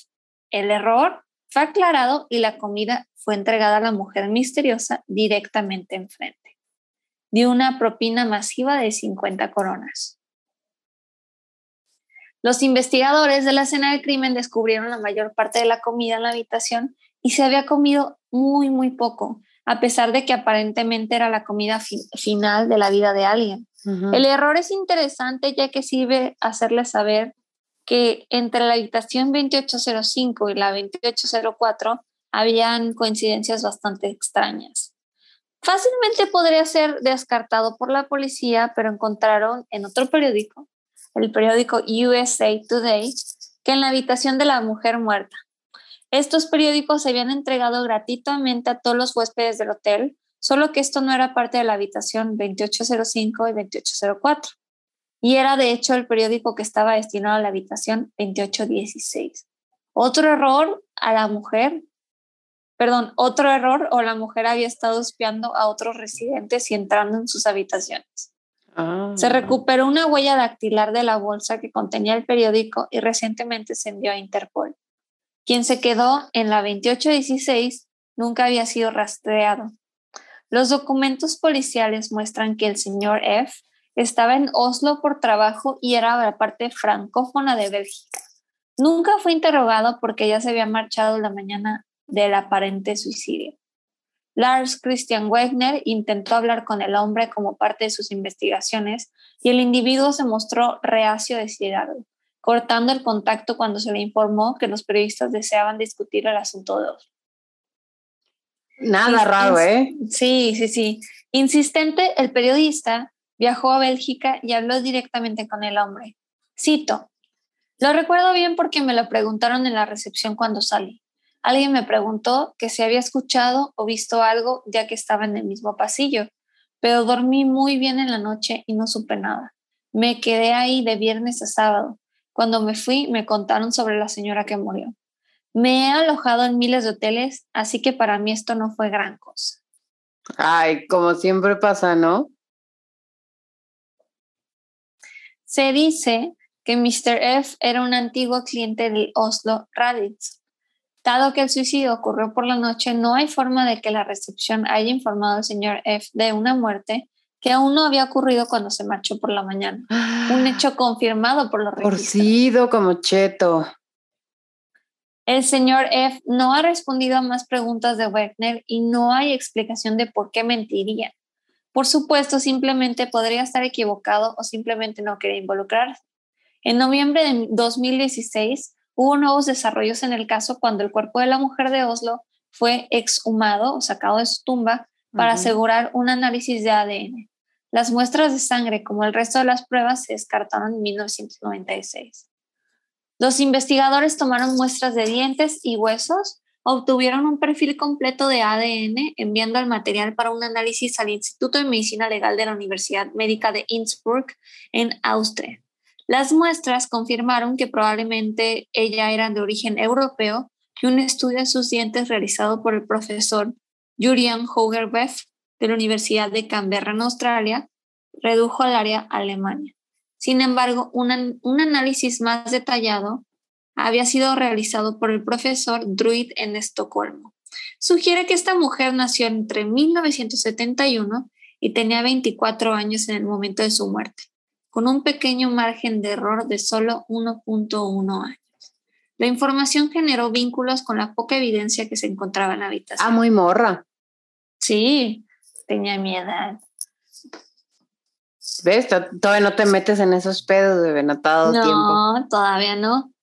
El error fue aclarado y la comida fue entregada a la mujer misteriosa directamente enfrente. Dio una propina masiva de 50 coronas. Los investigadores de la escena del crimen descubrieron la mayor parte de la comida en la habitación y se había comido muy, muy poco, a pesar de que aparentemente era la comida final de la vida de alguien. El error es interesante ya que sirve hacerle saber que entre la habitación 2805 y la 2804 habían coincidencias bastante extrañas. Fácilmente podría ser descartado por la policía, pero encontraron en otro periódico, el periódico USA Today, que en la habitación de la mujer muerta. Estos periódicos se habían entregado gratuitamente a todos los huéspedes del hotel, solo que esto no era parte de la habitación 2805 y 2804 y era de hecho el periódico que estaba destinado a la habitación 2816. Otro error a la mujer, perdón, otro error o la mujer había estado espiando a otros residentes y entrando en sus habitaciones. Ah. Se recuperó una huella dactilar de la bolsa que contenía el periódico y recientemente se envió a Interpol. Quien se quedó en la 2816 nunca había sido rastreado. Los documentos policiales muestran que el señor F estaba en Oslo por trabajo y era la parte francófona de Bélgica. Nunca fue interrogado porque ya se había marchado la mañana del aparente suicidio. Lars Christian Wegner intentó hablar con el hombre como parte de sus investigaciones y el individuo se mostró reacio a decir algo, cortando el contacto cuando se le informó que los periodistas deseaban discutir el asunto de Oslo. Nada raro, ¿eh? Sí, sí, sí. Insistente, el periodista Viajó a Bélgica y habló directamente con el hombre. Cito, lo recuerdo bien porque me lo preguntaron en la recepción cuando salí. Alguien me preguntó que si había escuchado o visto algo ya que estaba en el mismo pasillo, pero dormí muy bien en la noche y no supe nada. Me quedé ahí de viernes a sábado. Cuando me fui me contaron sobre la señora que murió. Me he alojado en miles de hoteles, así que para mí esto no fue gran cosa. Ay, como siempre pasa, ¿no? Se dice que Mr. F era un antiguo cliente del Oslo Raditz. Dado que el suicidio ocurrió por la noche, no hay forma de que la recepción haya informado al señor F de una muerte que aún no había ocurrido cuando se marchó por la mañana. Un hecho confirmado por los Torcido como cheto. El señor F no ha respondido a más preguntas de Wegner y no hay explicación de por qué mentiría. Por supuesto, simplemente podría estar equivocado o simplemente no quería involucrarse. En noviembre de 2016 hubo nuevos desarrollos en el caso cuando el cuerpo de la mujer de Oslo fue exhumado o sacado de su tumba para asegurar un análisis de ADN. Las muestras de sangre, como el resto de las pruebas, se descartaron en 1996. Los investigadores tomaron muestras de dientes y huesos obtuvieron un perfil completo de ADN enviando el material para un análisis al Instituto de Medicina Legal de la Universidad Médica de Innsbruck en Austria. Las muestras confirmaron que probablemente ella era de origen europeo y un estudio de sus dientes realizado por el profesor Julian Hogerbeff de la Universidad de Canberra en Australia redujo al área Alemania. Sin embargo, un análisis más detallado había sido realizado por el profesor Druid en Estocolmo. Sugiere que esta mujer nació entre 1971 y tenía 24 años en el momento de su muerte, con un pequeño margen de error de solo 1.1 años. La información generó vínculos con la poca evidencia que se encontraba en la habitación. Ah, muy morra. Sí, tenía mi edad. ¿Ves? Todavía no te metes en esos pedos de venatado no, tiempo. No, todavía no.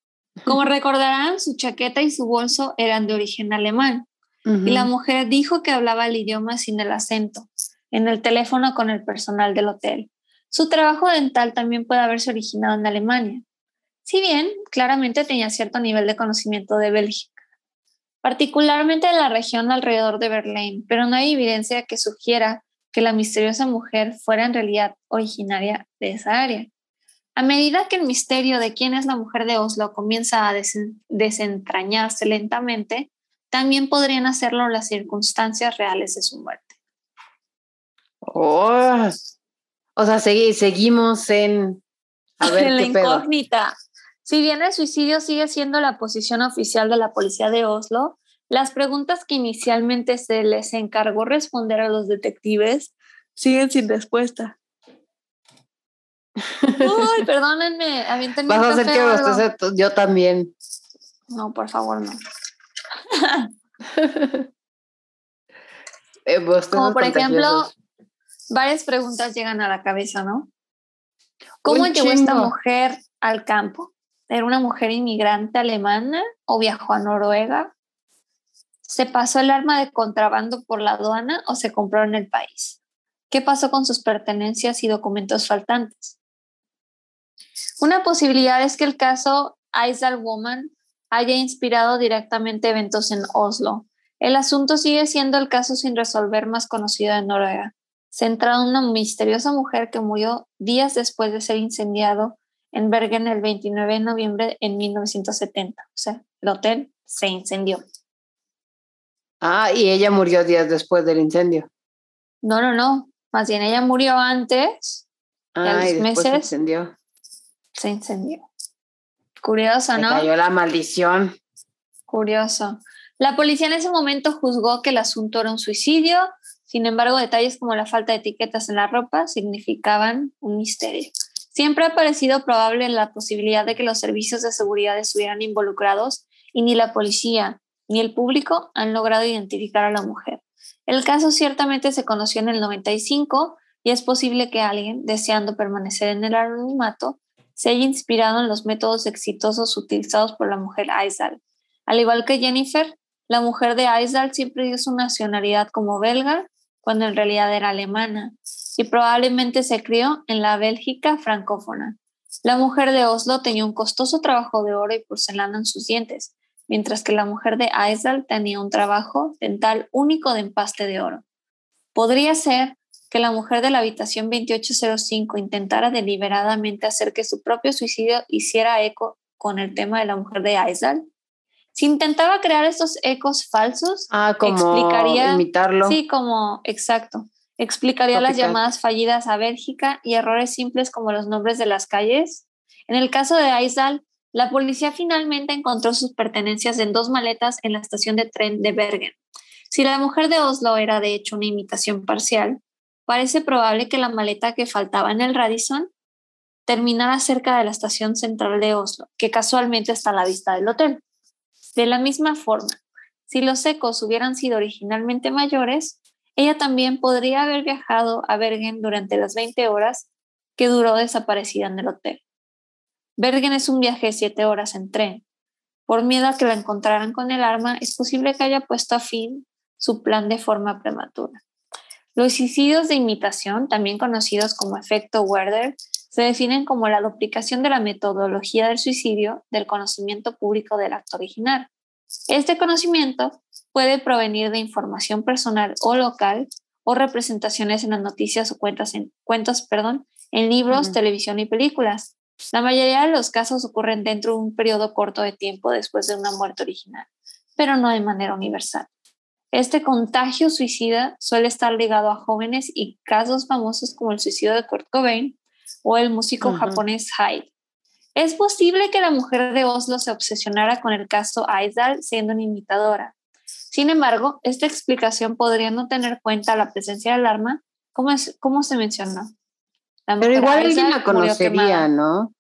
Como recordarán, su chaqueta y su bolso eran de origen alemán. Y la mujer dijo que hablaba el idioma sin el acento. en el teléfono con el personal del hotel. Su trabajo dental también puede haberse originado en Alemania, si bien claramente tenía cierto nivel de conocimiento de Bélgica, particularmente en la región alrededor de Berlín, pero no hay evidencia que sugiera que la misteriosa mujer fuera en realidad originaria de esa área. A medida que el misterio de quién es la mujer de Oslo comienza a desentrañarse lentamente, también podrían hacerlo las circunstancias reales de su muerte. Oh, o sea, seguimos en... A ver, la incógnita. Si bien el suicidio sigue siendo la posición oficial de la policía de Oslo, las preguntas que inicialmente se les encargó responder a los detectives siguen sin respuesta. Uy, perdónenme, Vas a hacer que yo también. No, por favor, no. Eh, Como por ejemplo, varias preguntas llegan a la cabeza, ¿no? ¿Cómo llegó esta mujer al campo? ¿Era una mujer inmigrante alemana o viajó a Noruega? ¿Se pasó el arma de contrabando por la aduana o se compró en el país? ¿Qué pasó con sus pertenencias y documentos faltantes? Una posibilidad es que el caso Isal Woman haya inspirado directamente eventos en Oslo. El asunto sigue siendo el caso sin resolver más conocido en Noruega, centrado en una misteriosa mujer que murió días después de ser incendiado en Bergen el 29 de noviembre en 1970. O sea, el hotel se incendió. Ah, y ella murió días después del incendio. No, no, no. Más bien ella murió antes. Ah, y, meses se incendió. Se incendió. Curioso, ¿no? cayó la maldición. Curioso. La policía en ese momento juzgó que el asunto era un suicidio. Sin embargo, detalles como la falta de etiquetas en la ropa significaban un misterio. Siempre ha parecido probable la posibilidad de que los servicios de seguridad estuvieran involucrados y ni la policía ni el público han logrado identificar a la mujer. El caso ciertamente se conoció en el 95 y es posible que alguien, deseando permanecer en el anonimato, se haya inspirado en los métodos exitosos utilizados por la mujer Aizal. Al igual que Jennifer, la mujer de Aizal siempre dio su nacionalidad como belga, cuando en realidad era alemana, y probablemente se crió en la Bélgica francófona. La mujer de Oslo tenía un costoso trabajo de oro y porcelana en sus dientes, mientras que la mujer de Aizal tenía un trabajo dental único de empaste de oro. Podría ser que la mujer de la habitación 2805 intentara deliberadamente hacer que su propio suicidio hiciera eco con el tema de la mujer de Aizal. Si intentaba crear estos ecos falsos, ah, como explicaría, imitarlo. Sí, como, exacto. Explicaría las llamadas fallidas a Bélgica y errores simples como los nombres de las calles. En el caso de Aizal, la policía finalmente encontró sus pertenencias en dos maletas en la estación de tren de Bergen. Si la mujer de Oslo era de hecho una imitación parcial, parece probable que la maleta que faltaba en el Radisson terminara cerca de la estación central de Oslo, que casualmente está a la vista del hotel. De la misma forma, si los ecos hubieran sido originalmente mayores, ella también podría haber viajado a Bergen durante las 20 horas que duró desaparecida en el hotel. Bergen es un viaje de siete horas en tren. Por miedo a que la encontraran con el arma, es posible que haya puesto a fin su plan de forma prematura. Los suicidios de imitación, también conocidos como efecto Werder, se definen como la duplicación de la metodología del suicidio del conocimiento público del acto original. Este conocimiento puede provenir de información personal o local o representaciones en las noticias o cuentas en, cuentos perdón, en libros, televisión y películas. La mayoría de los casos ocurren dentro de un periodo corto de tiempo después de una muerte original, pero no de manera universal. Este contagio suicida suele estar ligado a jóvenes y casos famosos como el suicidio de Kurt Cobain o el músico japonés Hyde. Es posible que la mujer de Oslo se obsesionara con el caso Aizal siendo una imitadora. Sin embargo, esta explicación podría no tener cuenta la presencia del arma, como, es, como se mencionó. Pero igual alguien la conocería, ¿no?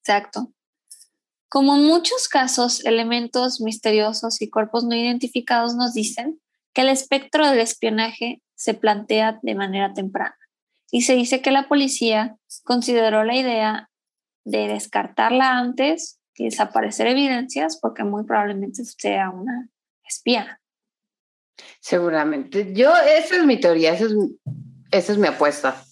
Exacto. Como en muchos casos, elementos misteriosos y cuerpos no identificados nos dicen que el espectro del espionaje se plantea de manera temprana y se dice que la policía consideró la idea de descartarla antes y desaparecer evidencias porque muy probablemente sea una espía. Seguramente. Yo, esa es mi teoría, esa es, esa es mi apuesta.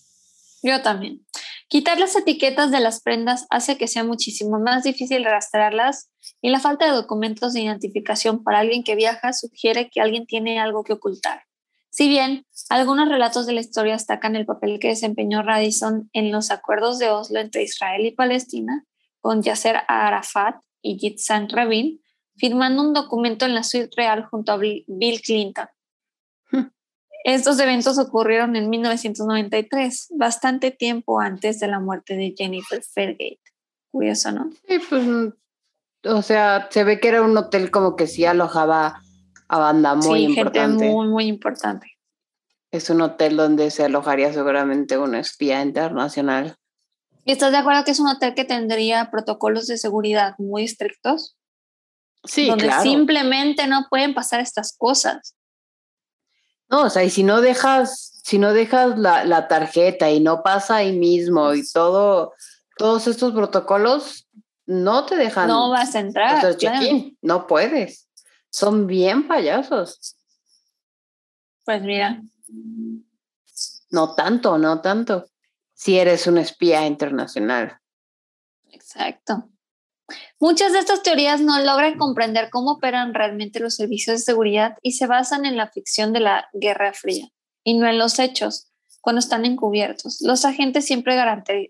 Yo también. Quitar las etiquetas de las prendas hace que sea muchísimo más difícil rastrearlas y la falta de documentos de identificación para alguien que viaja sugiere que alguien tiene algo que ocultar. Si bien algunos relatos de la historia destacan el papel que desempeñó Radisson en los acuerdos de Oslo entre Israel y Palestina, con Yasser Arafat y Yitzhak Rabin, firmando un documento en la suite real junto a Bill Clinton. Estos eventos ocurrieron en 1993, bastante tiempo antes de la muerte de Jennifer Fairgate. Curioso, ¿no? Sí, pues, o sea, se ve que era un hotel como que sí alojaba a banda muy sí, importante. Gente muy, muy importante. Es un hotel donde se alojaría seguramente una espía internacional. ¿Y estás de acuerdo que es un hotel que tendría protocolos de seguridad muy estrictos? Sí, donde simplemente no pueden pasar estas cosas. No, o sea, y si no dejas, si no dejas la, la tarjeta y no pasa ahí mismo y todo, todos estos protocolos, no te dejan. No vas a entrar. No puedes. Son bien payasos. Pues mira. No tanto, no tanto. Si eres un espía internacional. Exacto. Muchas de estas teorías no logran comprender cómo operan realmente los servicios de seguridad y se basan en la ficción de la Guerra Fría y no en los hechos cuando están encubiertos. Los agentes siempre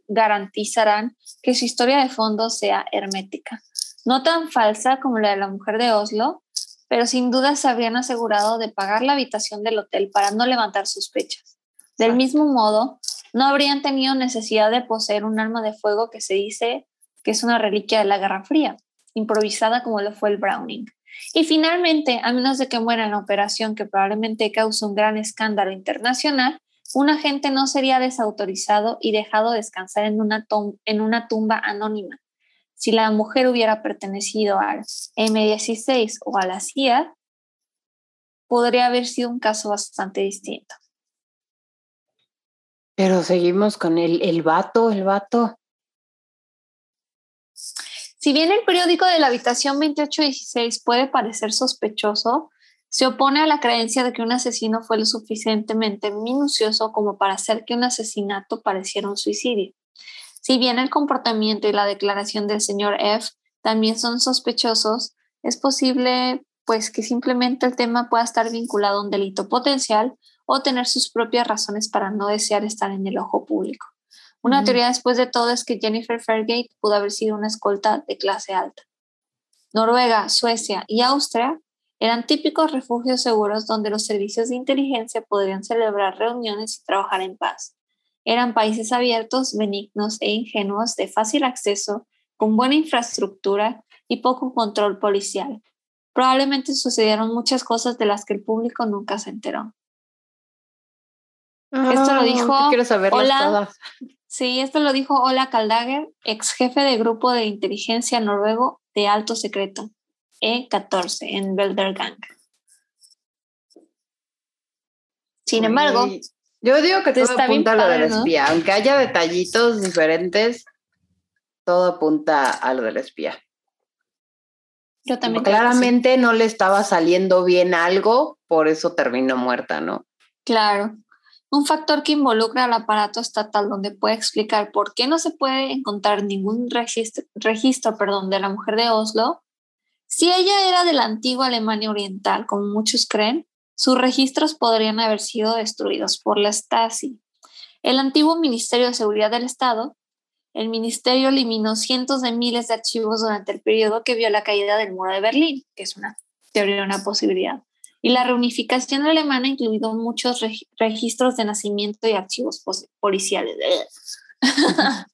garantizarán que su historia de fondo sea hermética, no tan falsa como la de la mujer de Oslo, pero sin duda se habrían asegurado de pagar la habitación del hotel para no levantar sospechas. Del mismo modo, no habrían tenido necesidad de poseer un arma de fuego que se dice que es una reliquia de la Guerra Fría, improvisada como lo fue el Browning. Y finalmente, a menos de que muera en la operación que probablemente cause un gran escándalo internacional, un agente no sería desautorizado y dejado descansar en una, en una tumba anónima. Si la mujer hubiera pertenecido al M16 o a la CIA, podría haber sido un caso bastante distinto. Pero seguimos con el, el vato, el vato. Si bien el periódico de la habitación 2816 puede parecer sospechoso, se opone a la creencia de que un asesino fue lo suficientemente minucioso como para hacer que un asesinato pareciera un suicidio. Si bien el comportamiento y la declaración del señor F también son sospechosos, es posible pues que simplemente el tema pueda estar vinculado a un delito potencial o tener sus propias razones para no desear estar en el ojo público. Una teoría después de todo es que Jennifer Fairgate pudo haber sido una escolta de clase alta. Noruega, Suecia y Austria eran típicos refugios seguros donde los servicios de inteligencia podrían celebrar reuniones y trabajar en paz. Eran países abiertos, benignos e ingenuos de fácil acceso, con buena infraestructura y poco control policial. Probablemente sucedieron muchas cosas de las que el público nunca se enteró. Esto lo ah, dijo. Quiero saberlas todas. Sí, esto lo dijo Ola Kaldager, ex jefe de grupo de inteligencia noruego de alto secreto, E14, en Beldergang. Sin embargo, yo digo que todo apunta a lo del espía, aunque haya detallitos diferentes, todo apunta a lo del espía. Yo también. Claramente no le estaba saliendo bien algo, por eso terminó muerta, ¿no? Claro. Un factor que involucra al aparato estatal donde puede explicar por qué no se puede encontrar ningún registro, perdón, de la mujer de Oslo. Si ella era de la antigua Alemania Oriental, como muchos creen, sus registros podrían haber sido destruidos por la Stasi. El antiguo Ministerio de Seguridad del Estado, el ministerio eliminó cientos de miles de archivos durante el periodo que vio la caída del muro de Berlín, que es una teoría, una posibilidad y la reunificación alemana incluyó muchos registros de nacimiento y archivos policiales.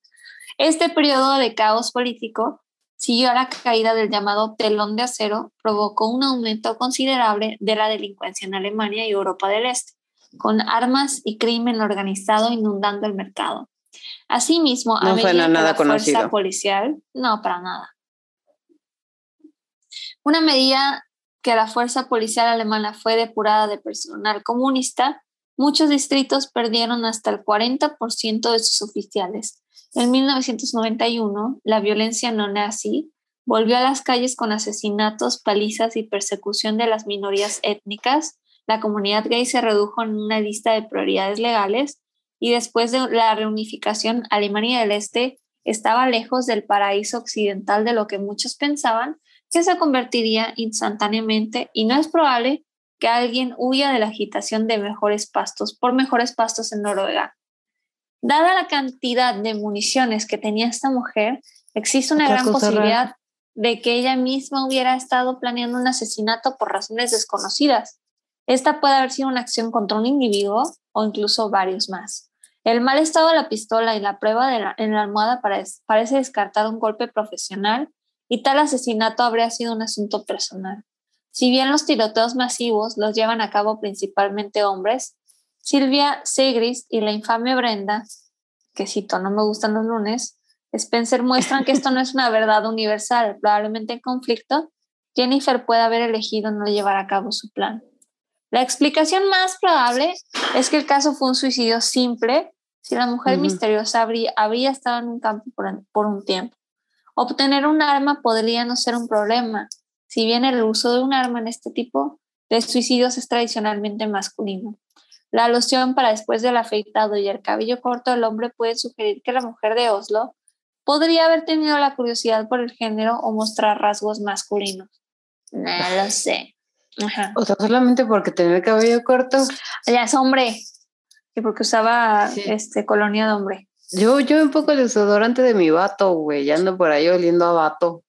este periodo de caos político siguió a la caída del llamado telón de acero, provocó un aumento considerable de la delincuencia en Alemania y Europa del Este, con armas y crimen organizado inundando el mercado. Asimismo, no a medida nada la fuerza policial, no, para nada. Una medida que la fuerza policial alemana fue depurada de personal comunista, muchos distritos perdieron hasta el 40% de sus oficiales. En 1991, la violencia no nazi volvió a las calles con asesinatos, palizas y persecución de las minorías étnicas, la comunidad gay se redujo en una lista de prioridades legales y después de la reunificación, Alemania del Este estaba lejos del paraíso occidental de lo que muchos pensaban que se convertiría instantáneamente y no es probable que alguien huya de la agitación de mejores pastos por mejores pastos en Noruega. Dada la cantidad de municiones que tenía esta mujer, existe una gran posibilidad de que ella misma hubiera estado planeando un asesinato por razones desconocidas. Esta puede haber sido una acción contra un individuo o incluso varios más. El mal estado de la pistola y la prueba de en la almohada parece descartar un golpe profesional y tal asesinato habría sido un asunto personal. Si bien los tiroteos masivos los llevan a cabo principalmente hombres, Silvia Segrist y la infame Brenda, que cito, no me gustan los lunes, Spencer muestran que esto no es una verdad universal. Probablemente en conflicto, Jennifer puede haber elegido no llevar a cabo su plan. La explicación más probable es que el caso fue un suicidio simple si la mujer misteriosa habría, habría, estado en un campo por un tiempo. Obtener un arma podría no ser un problema, si bien el uso de un arma en este tipo de suicidios es tradicionalmente masculino. La alusión para después del afeitado y el cabello corto del hombre puede sugerir que la mujer de Oslo podría haber tenido la curiosidad por el género o mostrar rasgos masculinos. No lo sé. O sea, solamente porque tenía el cabello corto. Ya es hombre. Y porque usaba este colonia de hombre. Yo, yo un poco el desodorante de mi vato, güey. Ya ando por ahí oliendo a vato.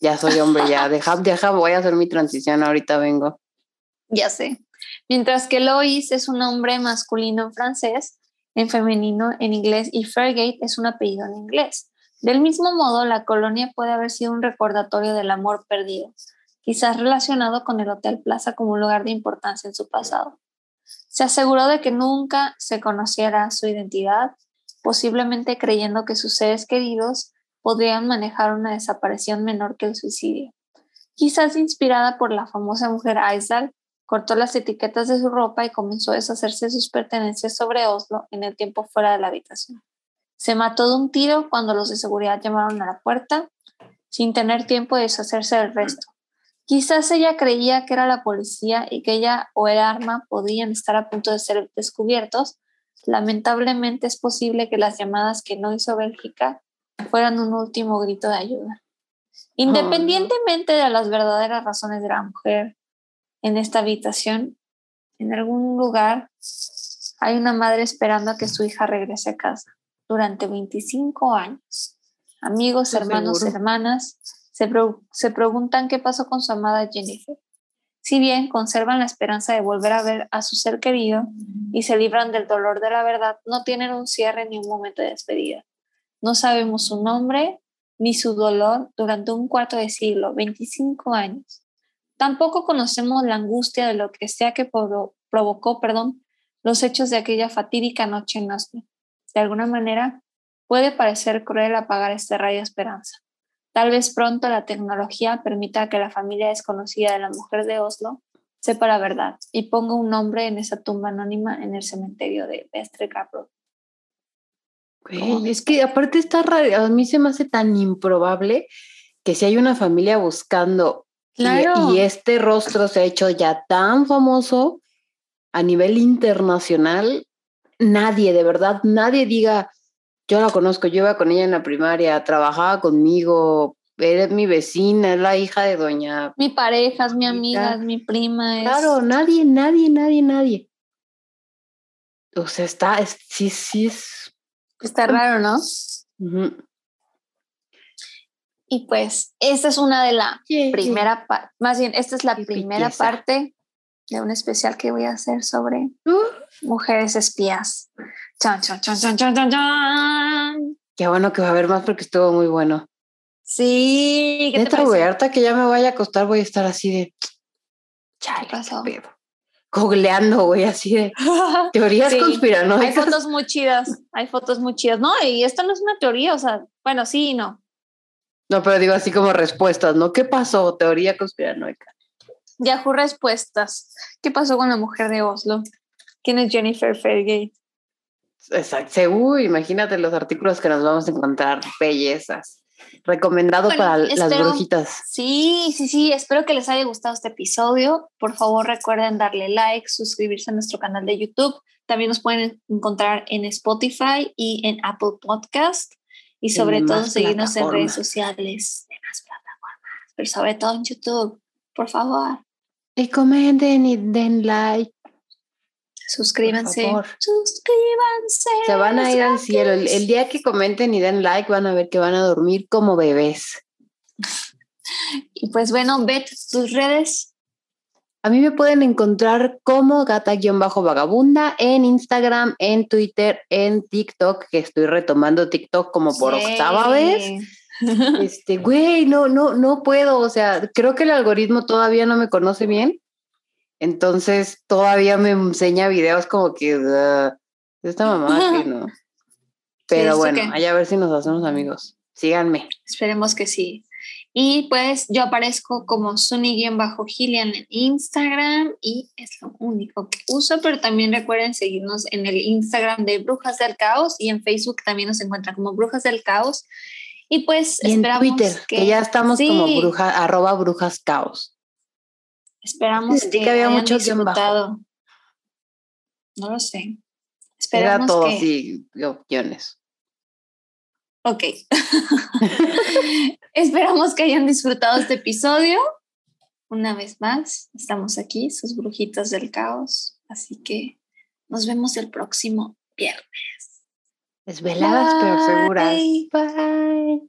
Ya soy hombre, ya. Deja, deja, voy a hacer mi transición. Ahorita vengo. Ya sé. Mientras que Lois es un hombre masculino en francés, en femenino en inglés y Fairgate es un apellido en inglés. Del mismo modo, la colonia puede haber sido un recordatorio del amor perdido, quizás relacionado con el Hotel Plaza como un lugar de importancia en su pasado. Se aseguró de que nunca se conociera su identidad, posiblemente creyendo que sus seres queridos podrían manejar una desaparición menor que el suicidio. Quizás inspirada por la famosa mujer Aisdal, cortó las etiquetas de su ropa y comenzó a deshacerse de sus pertenencias sobre Oslo en el tiempo fuera de la habitación. Se mató de un tiro cuando los de seguridad llamaron a la puerta, sin tener tiempo de deshacerse del resto. Quizás ella creía que era la policía y que ella o el arma podían estar a punto de ser descubiertos. Lamentablemente es posible que las llamadas que no hizo Bélgica fueran un último grito de ayuda. Independientemente de las verdaderas razones de la mujer en esta habitación, en algún lugar hay una madre esperando a que su hija regrese a casa durante 25 años. Amigos, hermanos, hermanas, se, preguntan qué pasó con su amada Jennifer. Si bien conservan la esperanza de volver a ver a su ser querido y se libran del dolor de la verdad, no tienen un cierre ni un momento de despedida. No sabemos su nombre ni su dolor durante un cuarto de siglo, 25 años. Tampoco conocemos la angustia de lo que sea que provocó perdón, los hechos de aquella fatídica noche en Oslo. De alguna manera, puede parecer cruel apagar este rayo de esperanza. Tal vez pronto la tecnología permita que la familia desconocida de la mujer de Oslo sepa la verdad y ponga un nombre en esa tumba anónima en el cementerio de Vestre es que aparte está raro, a mí se me hace tan improbable que si hay una familia buscando y, este rostro se ha hecho ya tan famoso a nivel internacional, nadie, de verdad, nadie diga, yo la conozco, yo iba con ella en la primaria, trabajaba conmigo, eres mi vecina, es la hija de doña. Mi pareja, es mi amiga, es mi prima. Claro, nadie, nadie, nadie, nadie. O sea, está, sí, sí, es. Está raro, ¿no? Y pues, esta es una de la primera parte, más bien, esta es la primera parte de un especial que voy a hacer sobre uh. mujeres espías. Chan, chan, chan, chan, chan, chan, chan. Qué bueno que va a haber más porque estuvo muy bueno. Sí. ¿qué Neta, güey, harta que ya me vaya a acostar voy a estar así de... ¿Qué pasó? Googleando, güey, así de teorías sí. conspiranoicas. Hay fotos muy chidas, hay fotos muy chidas. No, y esto no es una teoría, o sea, bueno, sí y no. No, pero digo así como respuestas, ¿no? ¿Qué pasó? Teoría conspiranoica. Yahoo Respuestas. ¿Qué pasó con la mujer de Oslo? ¿Quién es Jennifer Fairgate? Exacto. Uy, imagínate los artículos que nos vamos a encontrar. Bellezas. Recomendado para las brujitas. Sí, sí, sí. Espero que les haya gustado este episodio. Por favor, recuerden darle like, suscribirse a nuestro canal de YouTube. También nos pueden encontrar en Spotify y en Apple Podcast. Y sobre todo seguirnos en redes sociales de más plataformas, pero sobre todo en YouTube. Por favor. Y comenten y den like. Suscríbanse. Suscríbanse. Se van a ir al cielo. El, día que comenten y den like van a ver que van a dormir como bebés. Y pues bueno, ve tus redes. A mí me pueden encontrar como gata-vagabunda en Instagram, en Twitter, en TikTok, que estoy retomando TikTok como por octava vez. Este, güey, no, no, no puedo. O sea, creo que el algoritmo todavía no me conoce bien. Entonces todavía me enseña videos como que esta mamá que no. Pero bueno, allá a ver si nos hacemos amigos. Síganme. Esperemos que sí. Y pues yo aparezco como Sunny-Gillian en Instagram y es lo único que uso, pero también recuerden seguirnos en el Instagram de Brujas del Caos y en Facebook también nos encuentran como Brujas del Caos. Y pues en Twitter, que, ya estamos como bruja, arroba brujas caos. Esperamos que, había mucho disfrutado. No lo sé. Esperamos Era todo así, opciones. Ok. Esperamos que hayan disfrutado este episodio. Una vez más, estamos aquí, sus brujitas del caos. Así que nos vemos el próximo viernes. Desveladas pero seguras. Bye.